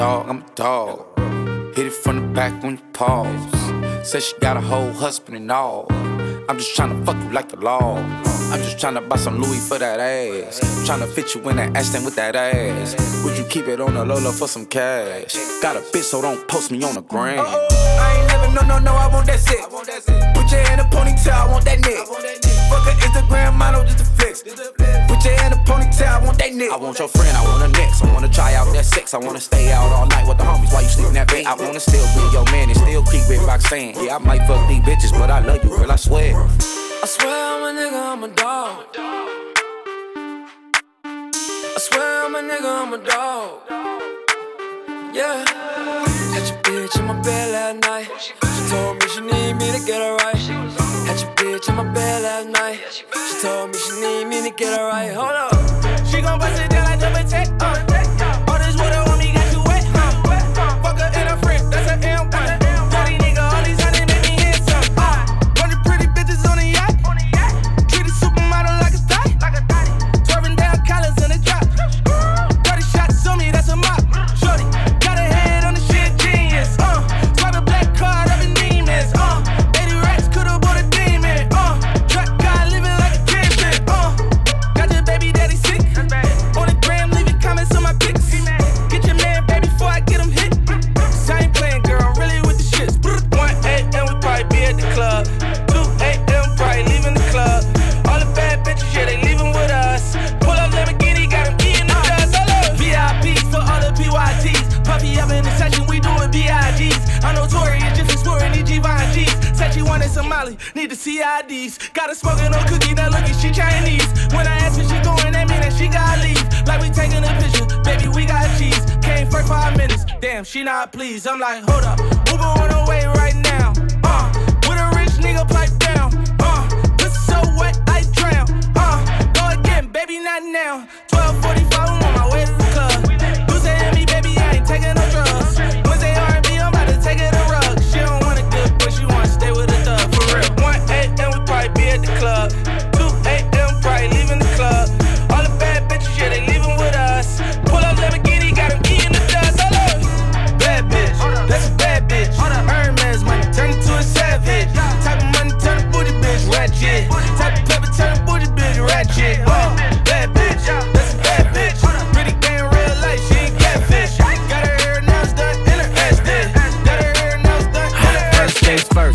dog, I'm a dog. Hit it from the back when you pause. Said she got a whole husband and all. I'm just tryna fuck you like the law. I'm just tryna buy some Louis for that ass. Tryna fit you in that Aston with that ass. Would you keep it on the Lola for some cash? Got a bitch, so don't post me on the gram. Oh, I ain't never, no, no, no, I want that sick. Put your in a ponytail, I want that neck. Fuck an Instagram model just to flex. Put your in a ponytail, I want that neck. I want your friend, I want her next. I wanna try out that sex. I wanna stay out all night with the homies while you sleep in that bed. I wanna still be your man and still keep it Roxanne. Yeah, I might fuck these bitches, but I love you, girl, I swear. I swear I'm a nigga, I'm a dog. I swear I'm a nigga, I'm a dog. Yeah. Had your bitch in my bed last night. She told me she need me to get her right. Had your bitch in my bed last night. She told me she need me to get her right. Hold up. She gon' bust it down like double tech. Uh. I'm like, hold up,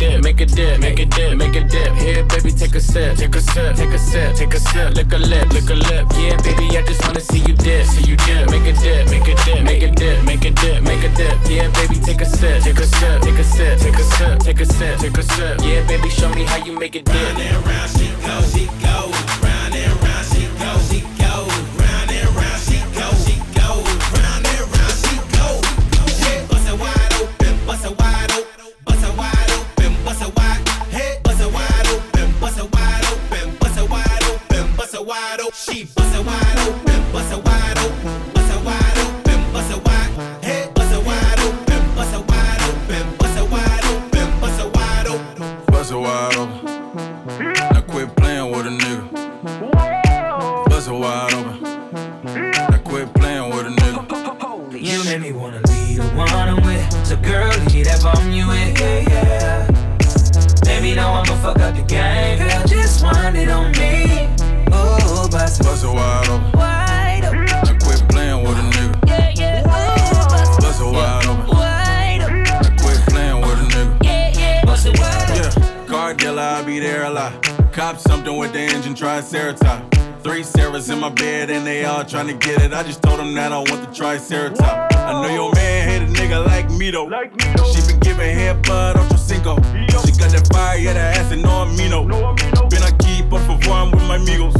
make a dip, make a dip, make a dip. Here, baby, take a sip, take a sip, take a sip, take a sip. Lick a lip, lick a lip. Yeah, baby, I just wanna see you dip, see you dip. Make a dip, make a dip, make a dip, make a dip, make a dip. Yeah, baby, take a sip, take a sip, take a sip, take a sip, take a sip, take a sip. Yeah, baby, show me how you make it dip. She car dealer, I be there a lot. Cop something with the engine, triceratops. Three Sarahs in my bed and they all trying to get it. I just told them that I want the triceratops. I know your man hate a nigga like me though. like me She been giving head bud on Cinco. She got that fire, yeah, that ass and no amino. Been aquí, por favor, I'm with my amigos.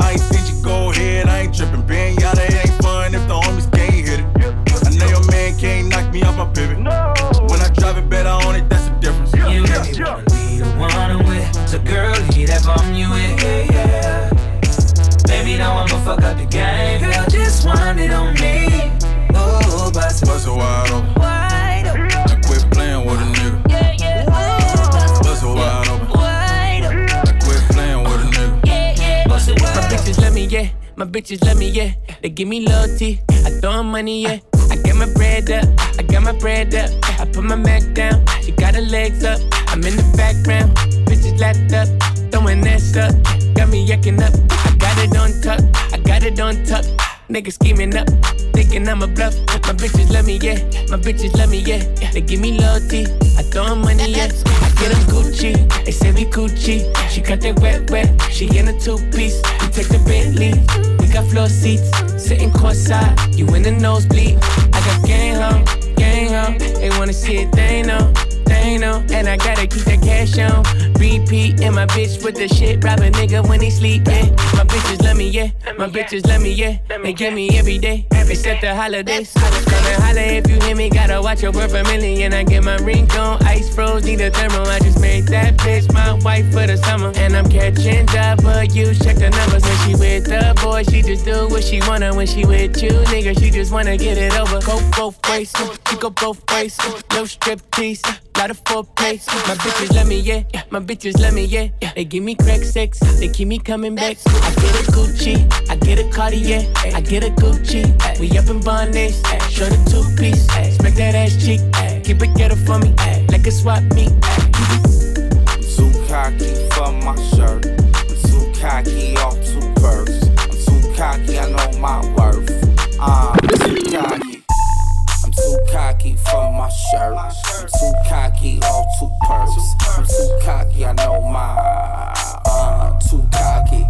I ain't seen you go ahead, I ain't tripping. Being yada, it ain't fun if the homies can't hit it. I know your man can't knock me off my pivot. When I drive it better on it, that's the difference. You make me wanna be the one I'm with. So girl, leave that bomb you in, yeah, yeah. Baby, now I'ma fuck up the game. Girl, just wind it on me. Ooh, bust it Bust it wide open. wide open. I quit playing with a nigga. Yeah, yeah. Ooh, Bust it wide open. wide open. I quit playing with a nigga. Yeah, yeah. Bust it My wide open. bitches love me, yeah. My bitches love me, yeah. They give me loyalty. I throw 'em money, yeah. I get my bread up. I got my bread up. I put my Mac down. She got her legs up. I'm in the background. Bitches lapped up. Throwing that up. Got me yucking up. I got it on tuck. I got it on tuck. Niggas scheming up, thinking I'm a bluff. My bitches love me, yeah. My bitches love me, yeah. They give me loyalty. I throw 'em money, yeah. I get 'em Gucci. They say we Gucci. She cut that wet, wet. She in a two piece. We take the Bentley. We got floor seats. Sitting courtside. You in the nosebleed. I got gang home, gang home. They wanna see it, they know. They know, and I gotta keep that cash on. Repeat, and my bitch with the shit, rob a nigga when he sleep, yeah. My bitches love me, yeah. My bitches love me, yeah. They get me every day, except the holidays. I just gonna holler if you hear me, gotta watch your worth a million. I get my ring on, ice froze, need a thermal. I just made that bitch my wife for the summer. And I'm catching up, but you check the numbers. When she with the boy, she just do what she wanna. When she with you, nigga, she just wanna get it over. Go both ways, she go both ways. No strip tease, lot of foreplay. My bitches love me, yeah. My bitches love me, yeah. They give me crack sex, they keep me coming back. I get a Gucci, I get a Cartier, I get a Gucci. We up in Barnes, show the two piece, smack that ass cheek, keep it ghetto for me, like a swap meet. I'm too cocky for my shirt. I'm too cocky off two birds. I'm too cocky, I know my worth. I'm too cocky. Too cocky for my shirt. I'm too cocky off two purses. I'm too cocky, I know my. Uh, too cocky.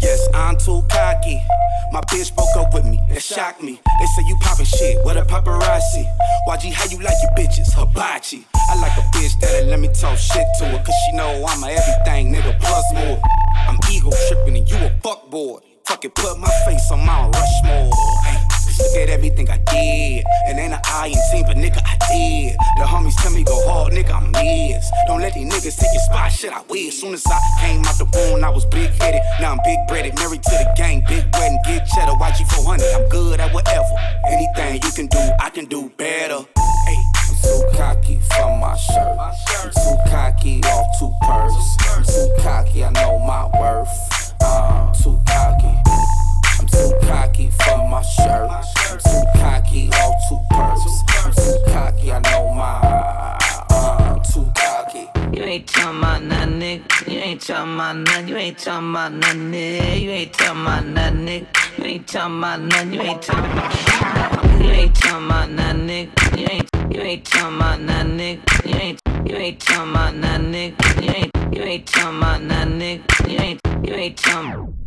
Yes, I'm too cocky. My bitch broke up with me, it shocked me. They say you poppin' shit, what a paparazzi. YG, how you like your bitches? Hibachi. I like a bitch that'll let me talk shit to her, cause she know I'm a everything, nigga, plus more. I'm ego trippin' and you a fuckboy. Fucking put my face on Mount Rushmore. Hey, look at everything I did. And ain't an I in team, but nigga, I did. The homies tell me go hard, nigga, I'm his. Don't let these niggas take your spot, shit, I will. Soon as I came out the womb, I was big headed. Now I'm big breaded, married to the gang, big wedding, get cheddar, YG 400. I'm good at whatever. Anything you can do, I can do better. Hey, I'm too cocky for my shirt. I'm too cocky off two. I'm too cocky, I know my worth. Uh, too cocky. I'm too cocky for my shirt. I'm too cocky off two purses. I'm too cocky, I know my. Uh, too cocky. You ain't talking about nothing, nigga. You ain't talking about nothing. You ain't talking about nothing, nigga. You ain't talking about nothing, nigga. You ain't talking about nothing. You ain't talking. You ain't talking about nothing, nigga. You ain't. You ain't talking about nothing, nigga. You ain't. You ain't talking about nothing, nigga. You ain't. You ain't talking about nothing, nigga. You ain't. You ain't talking.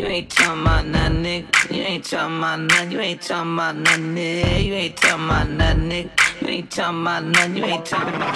You ain't talking about nothing, nigga. You ain't talking about nothing. You ain't talking about nothing, nigga. You ain't talking about nothing, nigga. You ain't talking about nothing. You ain't talking about.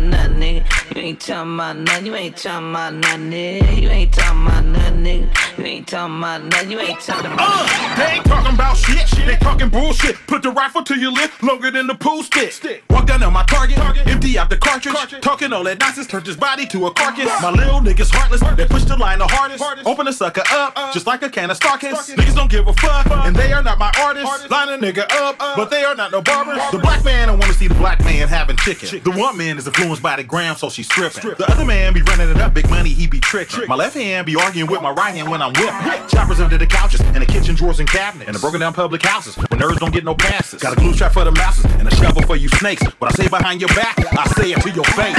Nothing, nigga. You ain't talking about nothing. You ain't talking about nothing, nigga. You ain't talking about nothing, nigga. You ain't talking about nothing. You ain't talking about. Uh, they ain't talking about shit, they talking bullshit. Put the rifle to your lip, longer than the pool stick. stick. Walk down on my target, empty out the cartridge. Talking all that nonsense, turn his body to a carcass. My little niggas heartless, they push the line the hardest. Open the sucker up, just like a can of Starkist. Niggas don't give a fuck, and they are not my artists. Line a nigga up, but they are not no barbers. The black man, I wanna see the black man having chicken. The one man is influenced by the gram, so she's stripping. The other man be running it up, big money, he be tricking. My left hand be arguing with my right hand when I'm whipping. Choppers under the couches, and the kitchen drawers and cabinets. And the broken down public houses, where nerds don't get no passes. Got a glue trap for the mouses, and a shovel for you snakes. What I say behind your back, I say it to your face.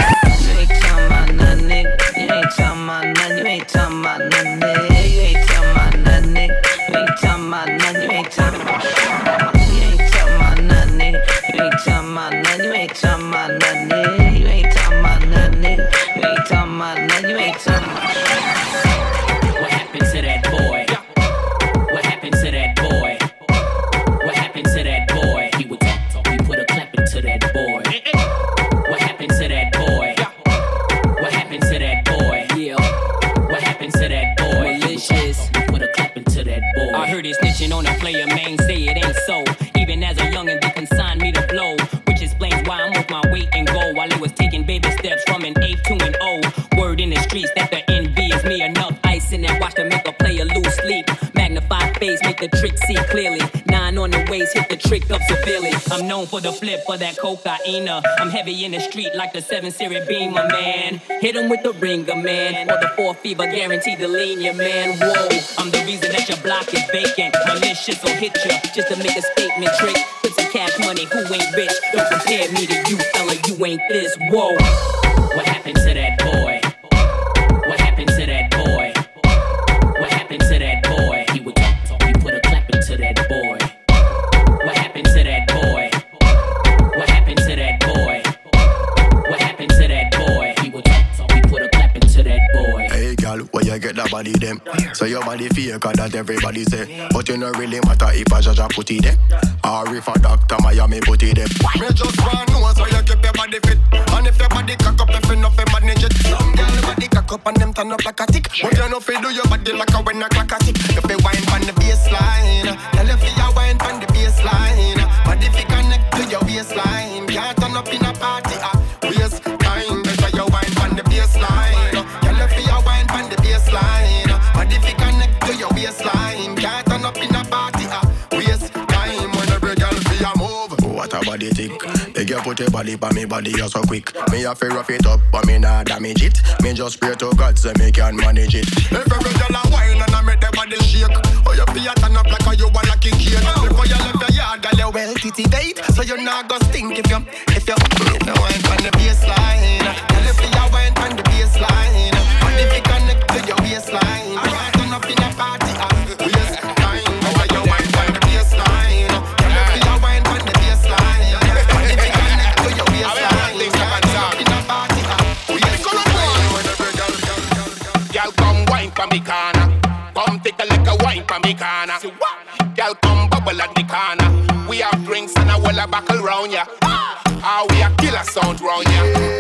You ain't talking about nothing, nigga. You ain't talking about nothing. You ain't talking about nothing, nigga. You ain't talking about nothing, nigga. You ain't talking about nothing. You ain't talking about. You ain't talking about nothing, nigga. You ain't talking about nothing. You ain't talking about nothing, player, man, say it ain't so. Even as a youngin', they consigned me to blow, which explains why I'm with my weight and goal. While it was taking baby steps from an eight to an O. Word in the streets that the envy is me enough. Ice in that watch to make a player the trick, see clearly. Nine on the waist, hit the trick up severely. I'm known for the flip for that cocaine. I'm heavy in the street like the 7 Series Beamer, man. Hit him with the ringer, man. Or the 4 fever, guaranteed to lean you, man. Whoa, I'm the reason that your block is vacant. My Malicious will hit you just to make a statement trick. Put some cash money, who ain't rich? Don't compare me to you, fella, you ain't this. Whoa, what happened that body them? So your body fake cause that everybody say. But you no really matter if a judge put it there Or if a doctor Miami put it there Me just want know so you keep your body fit. And if your body cock up if you no fi manage it Some girl body cock up and them turn up like a tick. But you no fi do your body like a when a clock a tick. You fi wine pon the baseline Tell you fi a wine pon the baseline. Body fi connect to your waistline Can't turn up in a party What a body tick. Beg you put your body pa me body you so quick. Me a fi rough it up but me nah damage it. Me just pray to God so me can manage it. If every girl a wine and I make the body shake. Oh you fi a turn up like a you a lucky kid Before you left your yard girl you well titivate So you not go stink if you If you If you wine on the baseline. Girl you fi a wine on the baseline. Body fi connect to your waistline corner. We have drinks and a whole a buckle round ya. Ah, we a killer sound round ya.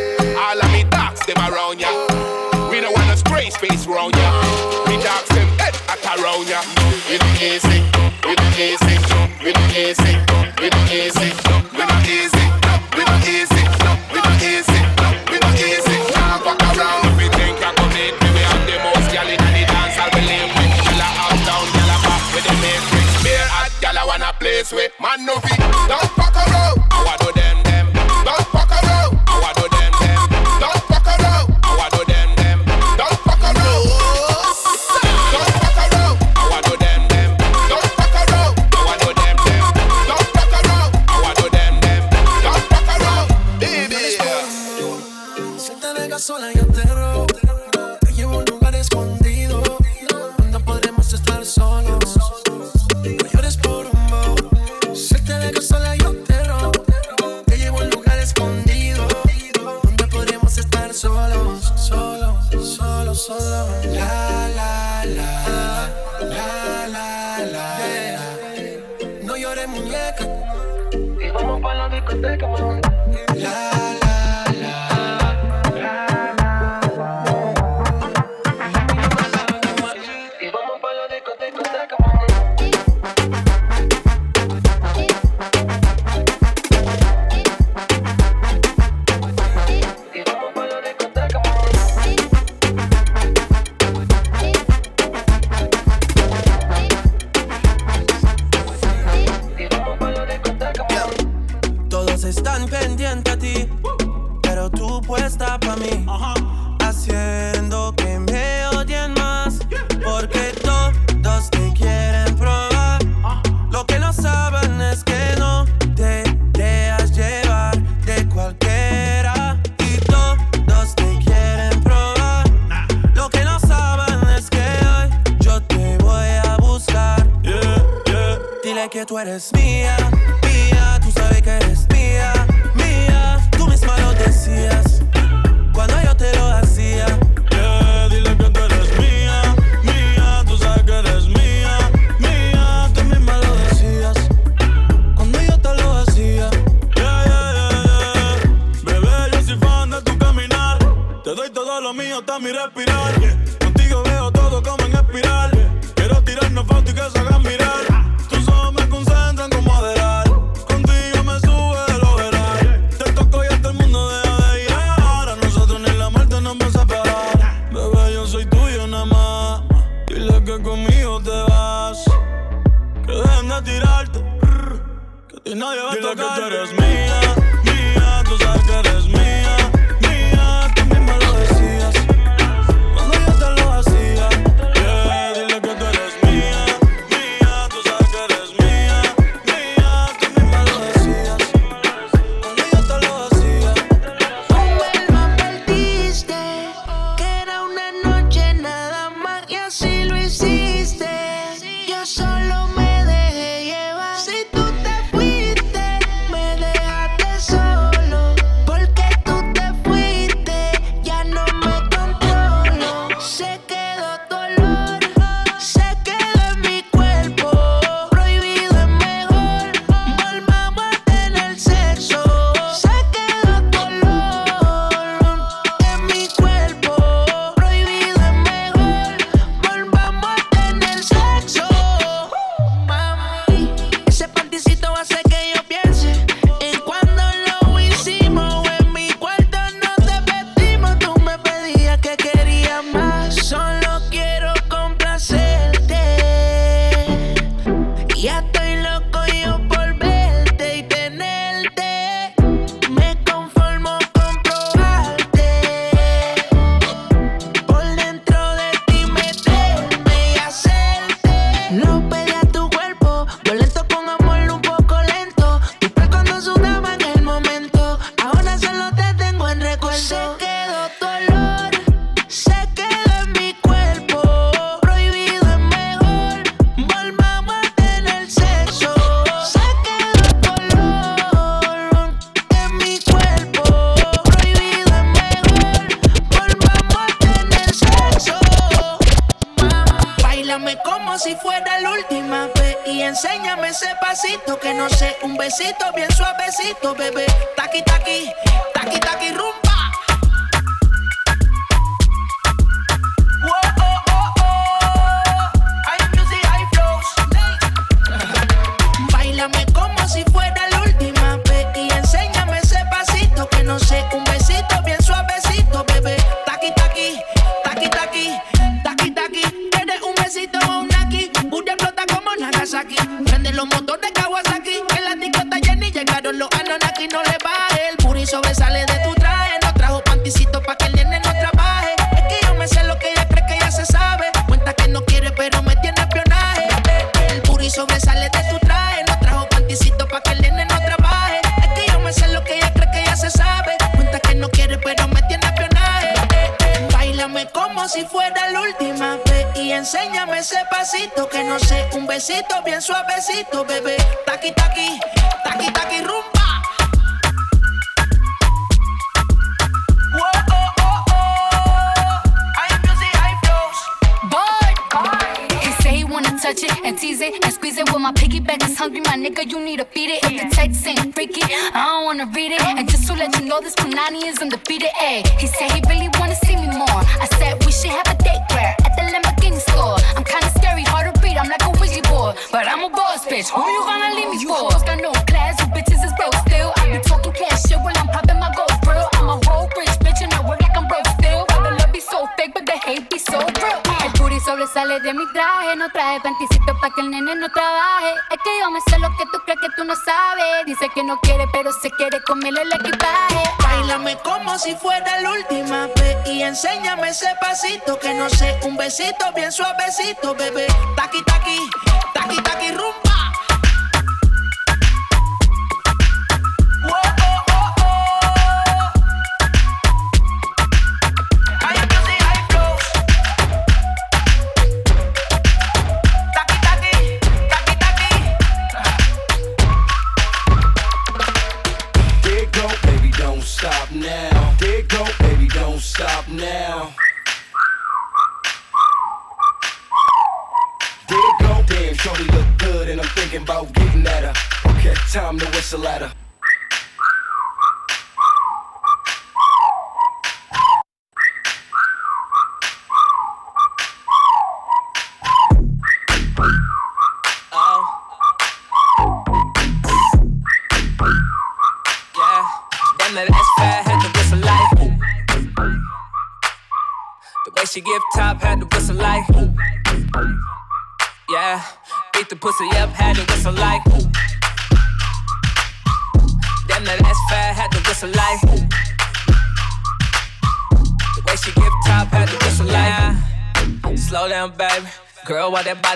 besito, que no sé, un besito bien suavecito, bebé. Paquita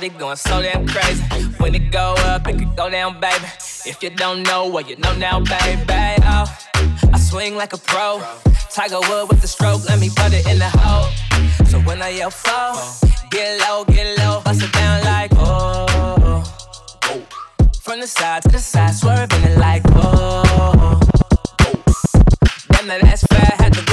Body going so damn crazy? When it go up, it could go down, baby. If you don't know, well, you know now, baby. Oh, I swing like a pro. Tiger Wood with the stroke, let me put it in the hole. So when I yell fall, get low, get low, bust it down like oh. From the side to the side, swerving it like oh. Damn, that ass fat, had to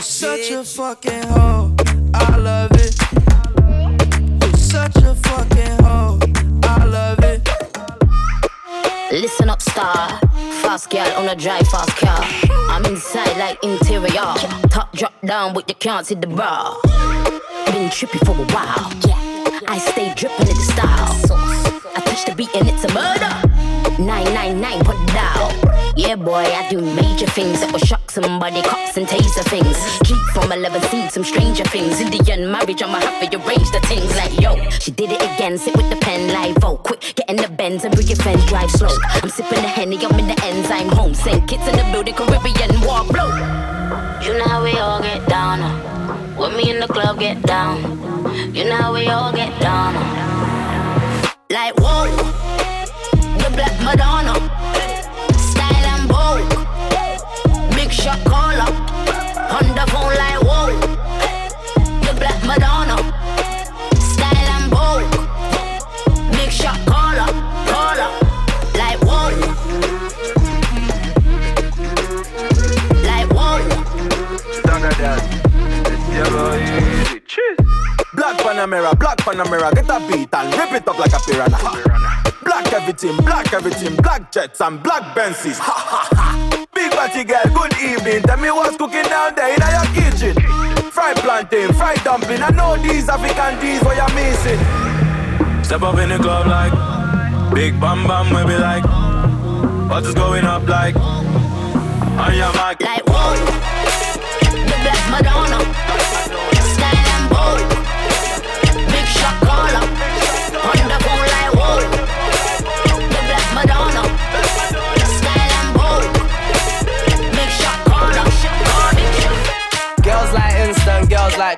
You're such a fucking hoe, I love it. You're such a fucking hoe, I love it. Listen up, star. Fast girl on a drive fast car. I'm inside like interior. Top drop down, but you can't see the bra. Been trippy for a while. I stay dripping in the style. I touch the beat and it's a murder. 999 put it down. Yeah, boy, I do major things that will shock somebody, cops and taser things. Keep from 11 seen some stranger things. Indian marriage, I'ma have to arrange the things like yo. She did it again, sit with the pen like oh, quick, get in the Benz and bring your friends, drive slow. I'm sipping the henny, I'm in the enzyme home. Send kids in the building, Caribbean war blow. You know how we all get down. uh. When me in the club get down. You know how we all get down. uh. Like whoa, the black Madonna, shot caller, on the phone like whoa, the black Madonna, style and bold, big shot caller, caller, like whoa, like whoa. Black Panamera, black Panamera, get a beat and rip it up like a piranha. Ha. Black everything, black everything, black jets and black Benzes. Ha ha ha. Big body girl, good evening. Tell me what's cooking down there in your kitchen. Fried plantain, fried dumpling. I know these African D's what you're missing. Step up in the club like Big Bam Bam, we be like What is going up like On your mic Like whoa, the black Madonna,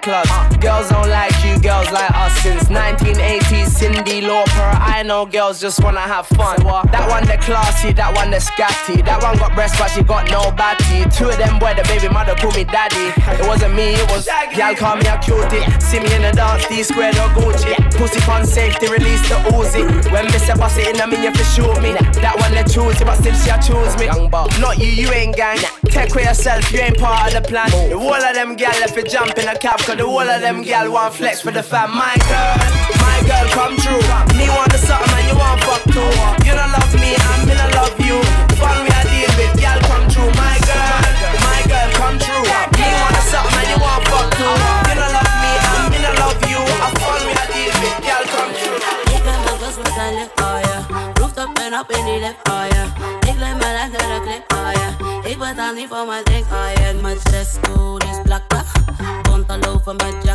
Girls don't like you, girls like us. Since 1980s, Cyndi Lauper. I know girls just wanna have fun. That one they classy, that one they scatty. That one got breasts but she got no batty. Two of them boy, the baby mother call me daddy. It wasn't me, it was y'all call me a cutie. See me in the dance, D squared or Gucci. Pussy fun safety, release the Uzi. When say boss it in, mean you for shoot me. That one they choose but still she a choose me. Not you, you ain't gang. Take care yourself, you ain't part of the plan. The whole of them gal left it jump in a cab, cause the whole of them gal want flex for the fam. My girl, my girl come true. Me want the something and you want fuck too. You don't love me, and me don't love you. Fun we a deal with, gal come true. My girl, my girl come true. Me want the something and you want fuck too. You don't love me, and me don't love you. A fun we a deal with, gal come true. Oh yeah. Rooftop en op in die lip, oh yeah. Ik leef mijn lijf naar de clip, oh yeah. Ik betaal niet voor mijn drink, oh. Mijn dresscode is blakken. Bonte lopen met jakken. Mijn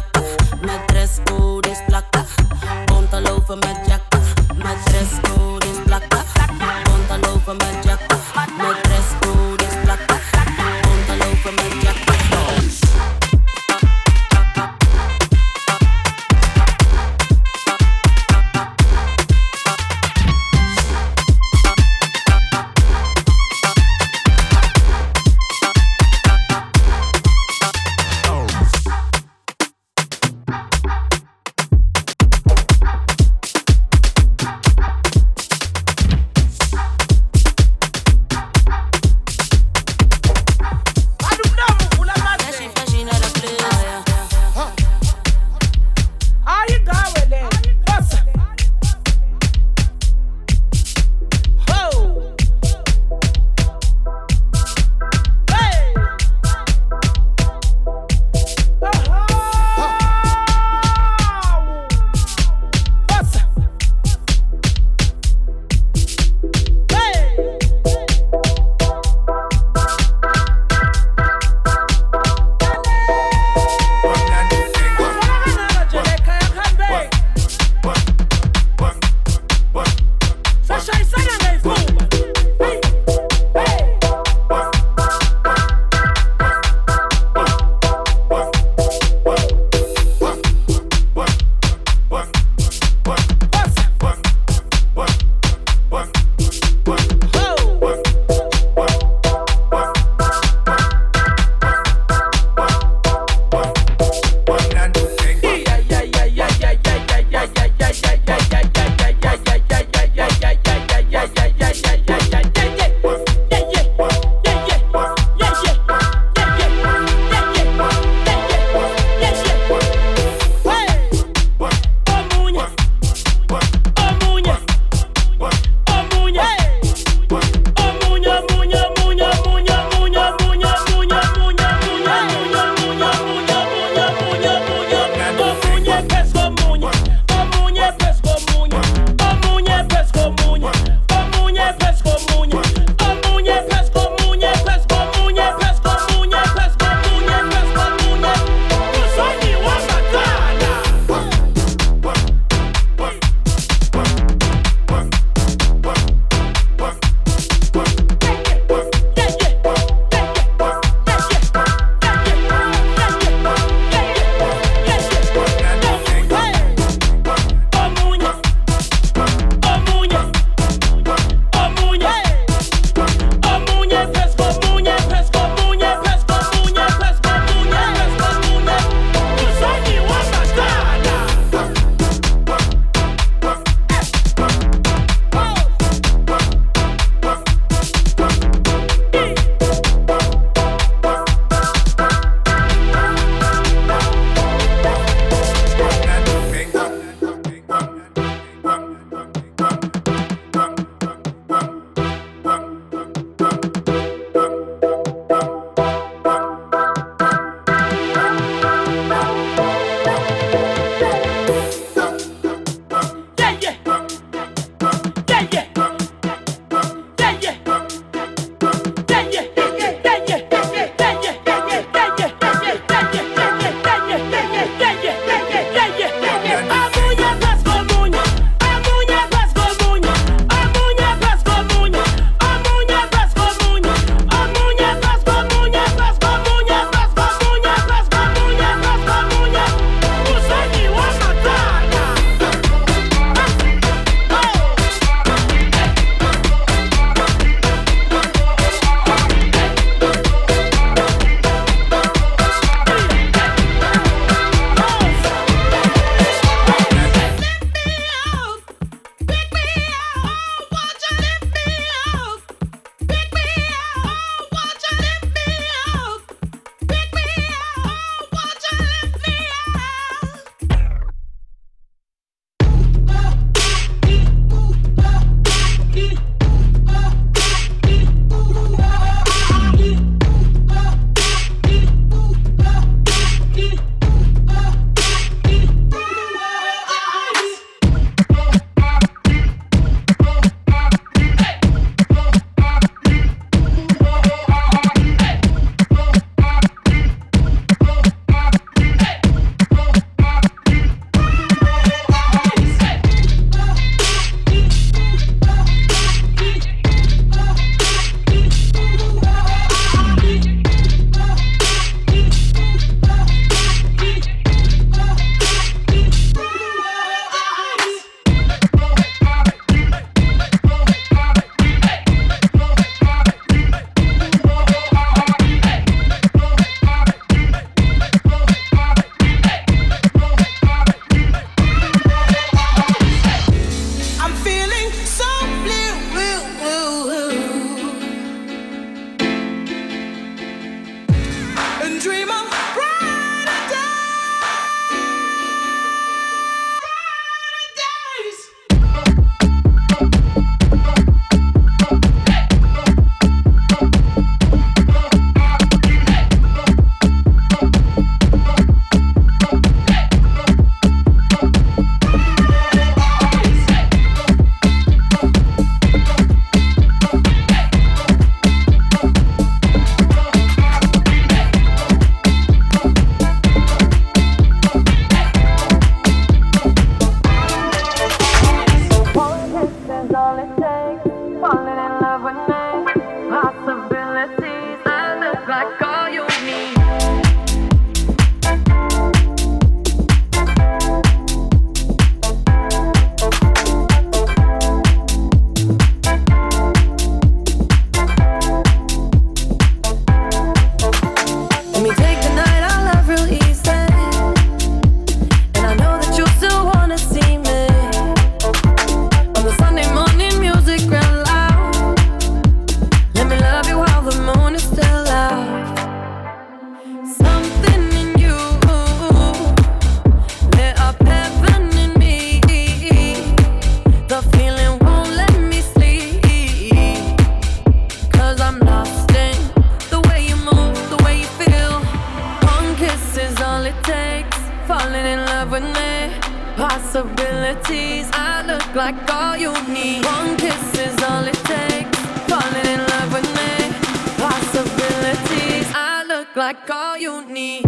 like all you need.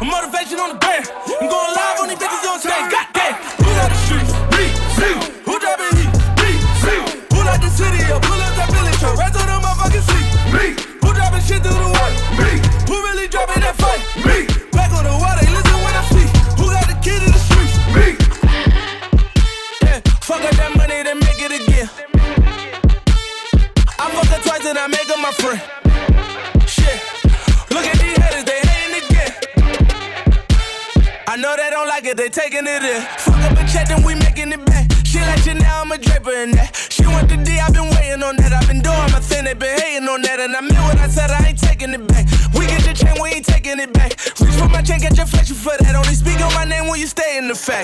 Motivation on the band. I'm going live on these bitches on stage. God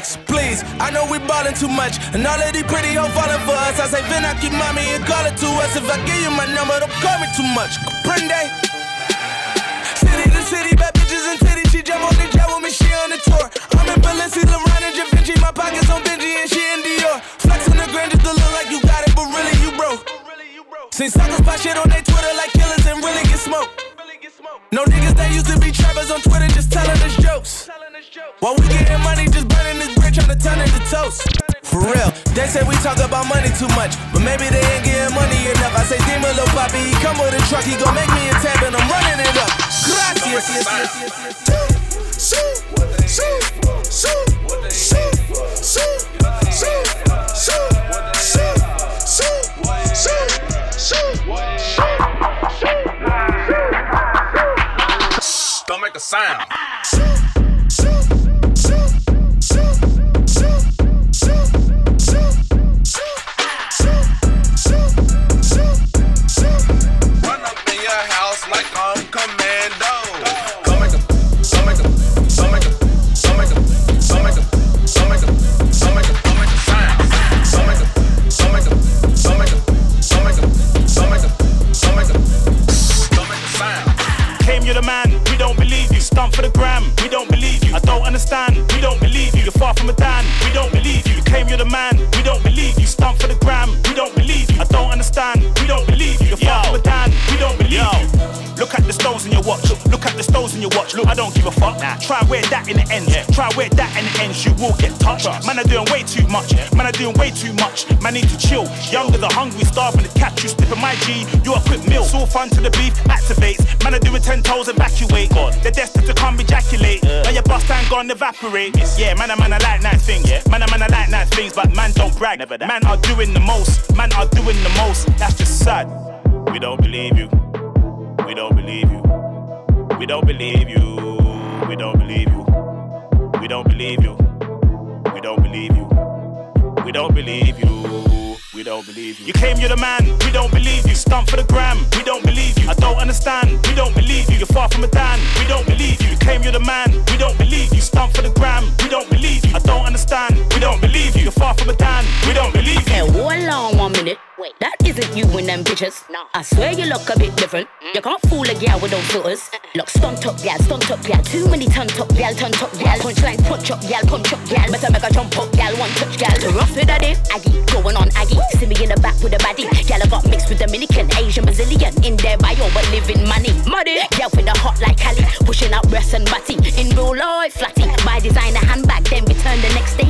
Please, I know we ballin' too much. And all of these pretty hoes falling for us. I say, Vin, I keep mommy and call it to us. If I give you my number, don't call me too much. Comprende? City to city, bad bitches and titties. She jump on the jet with me, she on the tour. I'm in Balenci, LeBron and Vinci. My pockets on Benji and she in Dior. Flex on the grand just to look like you got it, but really you broke. Seen suckers pop shit on their Twitter like killers and really get smoked. No niggas that used to be trappers on Twitter just telling us jokes. While we getting money, just turn it to toast. For real, they say we talk about money too much, but maybe they ain't getting money enough. I say, Demon Lil Poppy, he come with a truck, he gon' make me a tab and I'm running it up. Gracias. Shoot, shoot, shoot, shoot, shoot, Don't make a sound. Man need to chill. Younger, the hungry, starving, the catch you slipping my G. You a quick meal. All fun to the beef activates. Man are doing ten toes evacuate. God, they're destined to come ejaculate. Now your bust and gone evaporate. Yeah, man, a man, I like nice things. Man, I man, I like nice things, but man don't brag. Never that. Man are doing the most. Man are doing the most. That's just sad. We don't believe you. We don't believe you. We don't believe you. We don't believe you. We don't believe you. Believe you. You came, you're the man. We don't believe you. Stump for the gram. We don't believe you. I don't understand. We don't believe you. You're far from a Dan. We don't believe you. You came, you're the man. We don't believe you. Stump for the gram. We don't believe you. I don't understand. We don't believe you. You're far from a Dan. We don't believe you. Okay, hold on one minute. Wait, that isn't you in them pictures. No. I swear you look a bit different. Mm. You can't fool a gal with those filters. Look, stunt up gal, stunt up gal. Too many ton top gal, ton top gal. Punchline, punch up gal, punch up gal. Better make a jump up gal, one touch gal. Rough with daddy, Aggie, going on Aggie. See me in the back with a baddie. Gal, I got mixed with Dominican, Asian, Brazilian. In their bio, but living money. Muddy, gal with the hot like Cali. Pushing out breasts and body. In real life, flatty. Buy designer handbag, then return the next day,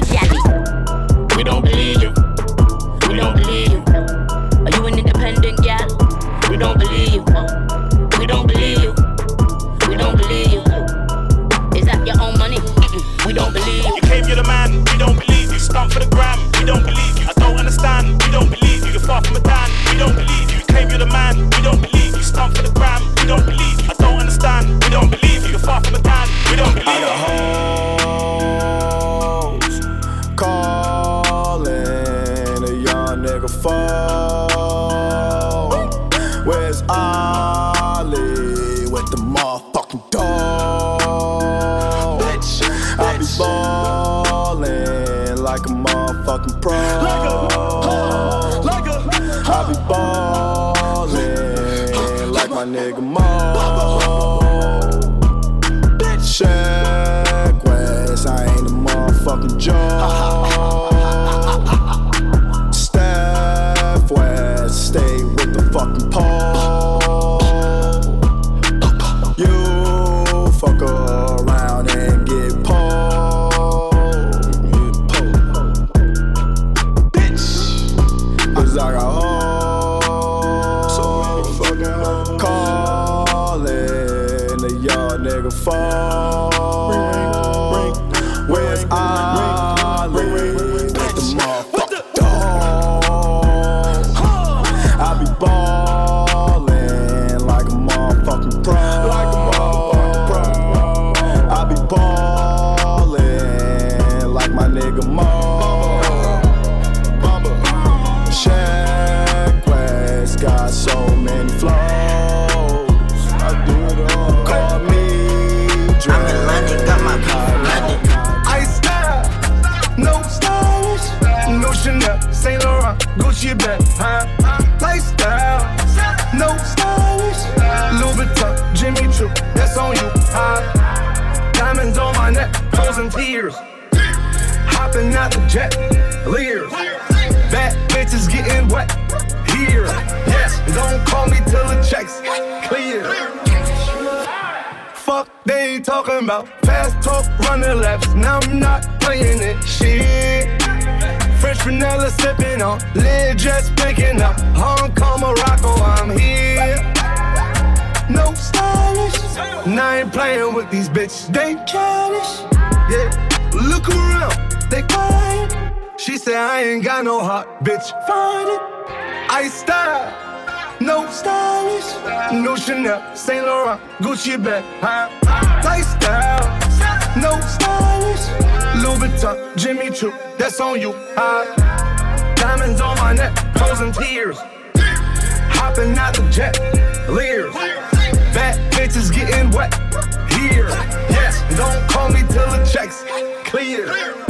jet, leers, bad bitches getting wet here. Yes, don't call me till the checks clear. Fuck, they ain't talking about fast talk, running laps. Now I'm not playing it. Shit. Fresh vanilla sipping on, lid just picking up. Hong Kong, Morocco, I'm here. No stylish. Now I ain't playing with these bitches. They childish. Yeah. Look around, they quiet. She said I ain't got no heart, bitch. Find it. I style. No stylish, no Chanel, Saint Laurent, Gucci bag, huh? Lifestyle, no stylish, Louis Vuitton, Jimmy Choo, that's on you, huh? Diamonds on my neck, frozen tears, hopping out the jet, leers, bad bitches getting wet here. Yes, don't call me till the checks clear.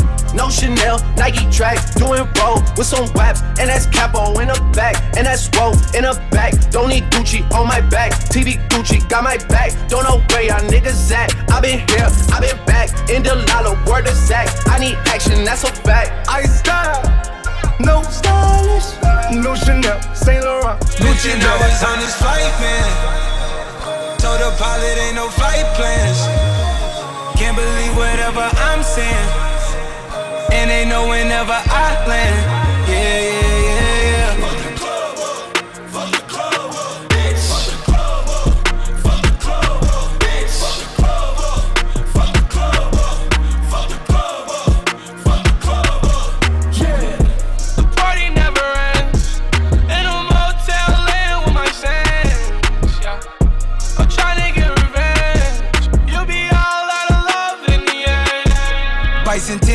No Chanel, Nike tracks, doing roll with some waps, and that's capo in the back, and that's roll in the back. Don't need Gucci on my back, TV Gucci got my back. Don't know where y'all niggas at. I been here, I been back, in the lala, word of Zach. I need action, that's a fact. I style, no stylish, no Chanel, Saint Laurent, Gucci Bitch, I was on this flight, man. Told the pilot ain't no flight plans. Can't believe whatever I'm saying. And they know whenever I land. Yeah, yeah,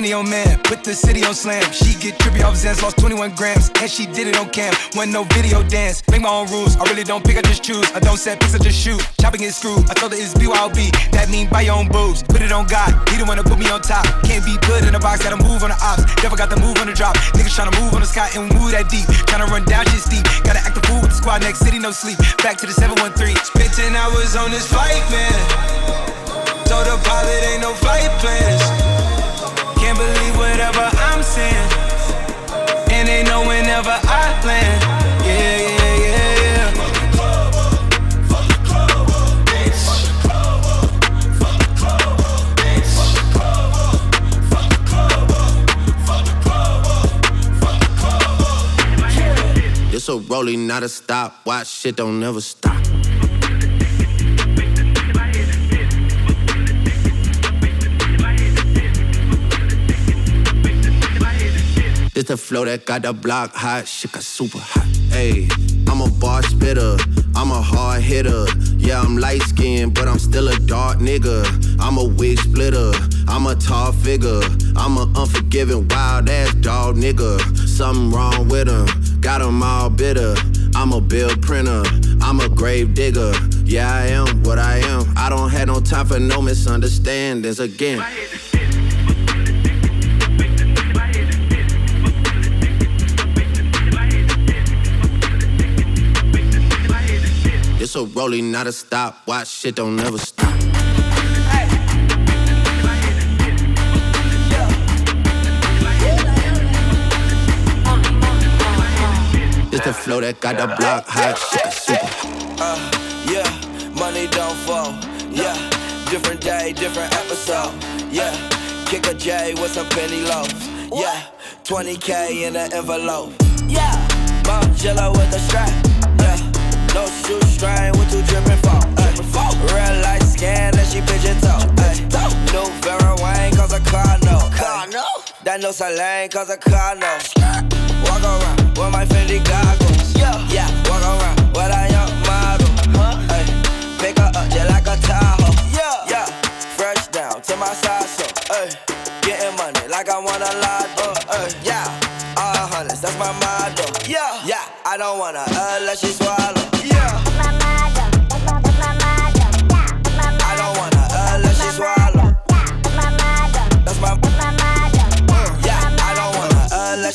Bicentennial man, put the city on slam. She get trippy off Xans, lost 21 grams, and she did it on cam. Wasn't no video dance, make my own rules. I really don't pick, I just choose. I don't set picks, I just shoot. Chopping is screwed. I told her it's BYOB, that mean buy your own boobs. Put it on God, he one to put me on top. Can't be put in a box, gotta move on the ops. Never got the move on the drop. Niggas tryna move on the sky and move that deep. Tryna run down shit steep. Gotta act the fool with the squad, next city, no sleep. Back to the 713. Spent 10 hours on this flight, man. Told the pilot ain't no flight plans. Whatever I'm saying. And they know whenever I land. Yeah, yeah, yeah, yeah. This a rolling, not a stop. Watch shit don't never stop. It's the flow that got the block hot, shit got super hot. Ayy, I'm a bar spitter, I'm a hard hitter. Yeah, I'm light skinned, but I'm still a dark nigga. I'm a wig splitter, I'm a tall figure. I'm a unforgiving, wild ass dog nigga. Something wrong with him, got him all bitter. I'm a bill printer, I'm a grave digger. Yeah, I am what I am. I don't have no time for no misunderstandings again. A rolling, not a stop. Watch shit don't never stop. It's the flow that got the block hot, shit super. Uh, yeah, money don't fall. Yeah, different day, different episode. Yeah, kick a J with some penny loaves. Yeah, 20k in an envelope. Yeah, Margiela with a strap. No shoestring with two dripping fall. Real light scan and she pigeon toe. New Vera Wang cause a car no. That no Salane cause a car no. Walk around with my Fendi goggles. Yeah, yeah. Walk around with a young model. Ay, pick her up just like a Tahoe. Yeah, yeah. Fresh down to my side so. Ay, getting money like I want a lot. Uh, yeah. All hundreds, that's my motto. Yeah, yeah. I don't wanna unless she swallow.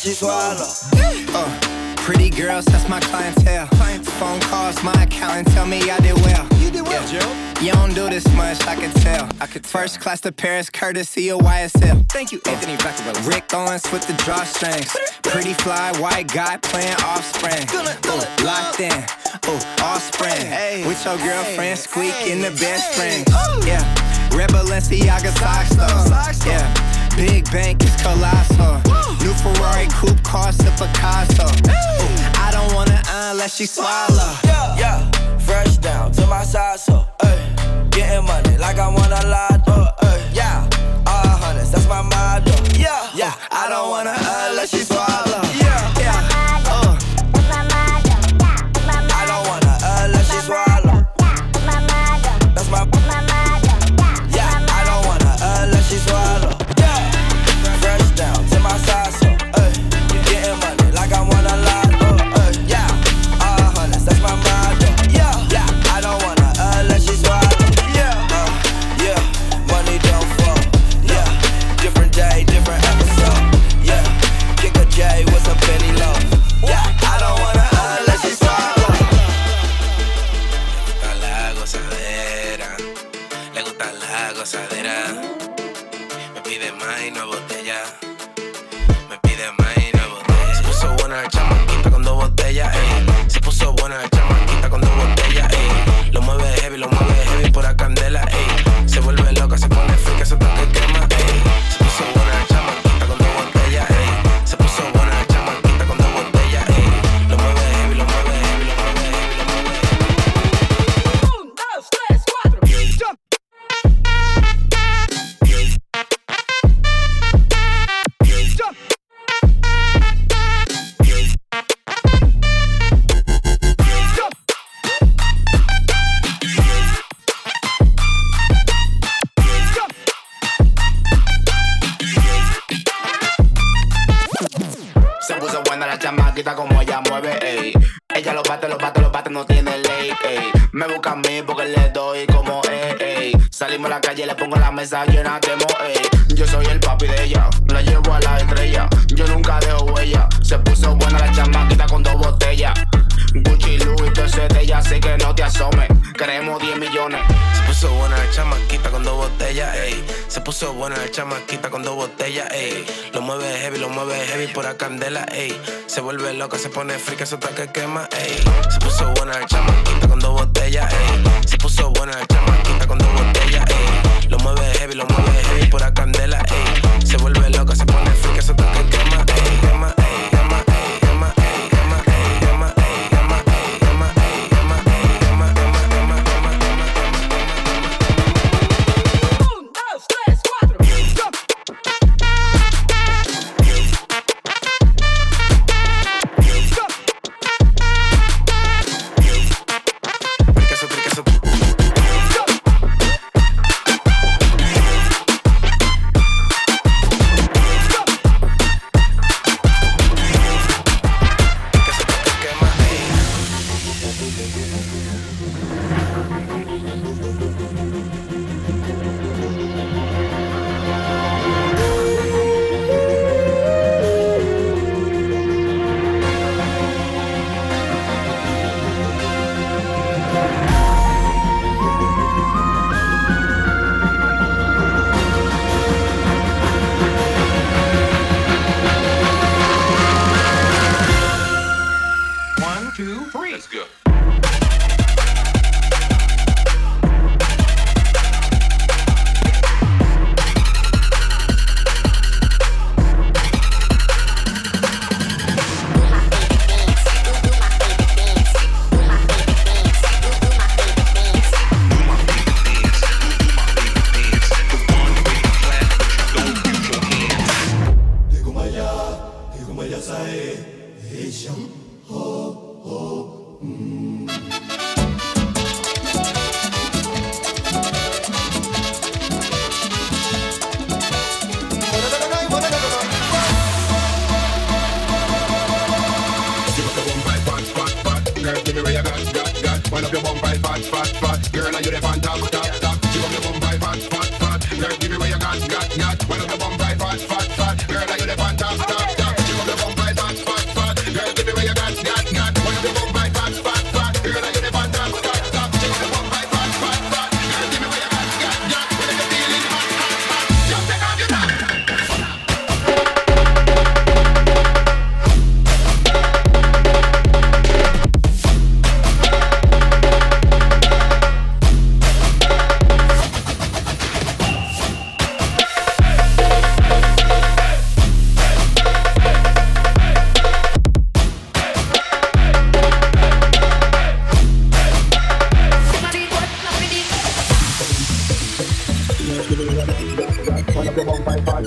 She swallow. Uh, pretty girls, that's my clientele. Phone calls, my accountant tell me I did well. You did well, Joe. You don't do this much, I can tell. I could First class to Paris, courtesy of YSL. Thank you, Anthony Rockefeller. Rick Owens with the drawstrings. Pretty fly, white guy playing offspring. Ooh, locked in, ooh, offspring. With your girlfriend, squeak in the best friend. Yeah, Red Balenciaga socks though. Yeah, big bank is colossal. New Ferrari coupe cost a Picasso. Ooh, I don't wanna unless she swallow. Yeah, yeah. Fresh down to my side so. Ay, getting money like I want a lot. Uh, ay, yeah. All hundreds, that's my Se vuelve loca, se pone friki, eso que quema, ey. Se puso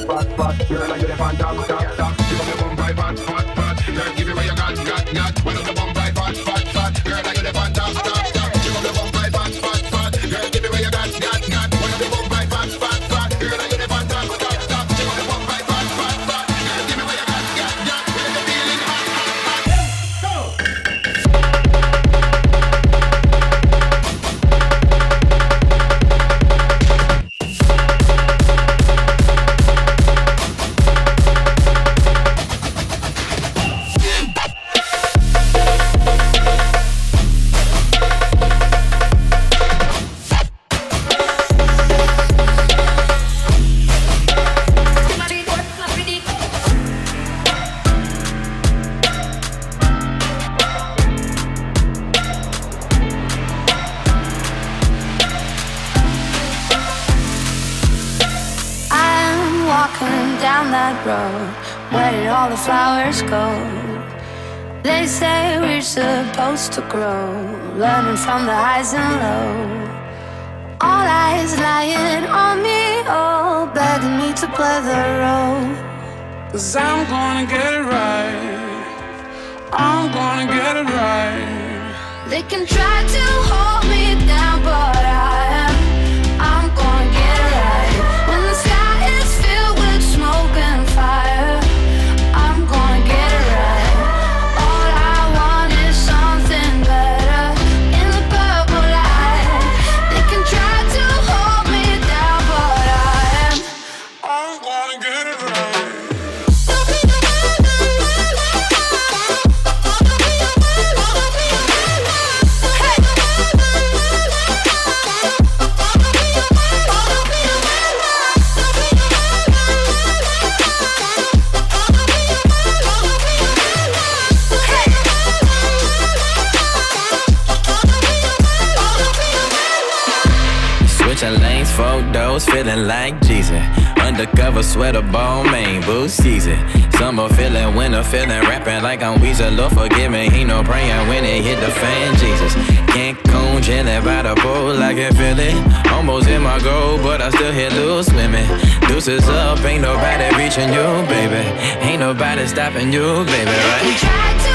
supposed I'm gonna get Undercover sweater, Balmain, boost season. Summer feeling, winter feeling, rapping like I'm Weezer. Lord forgive me, he no praying when it hit the fan, Jesus. Cancun, chilling by the pool, I can feel it. Almost in my goal, but I still hit loose swimming. Deuces up, ain't nobody reaching you, baby. Ain't nobody stopping you, baby, right?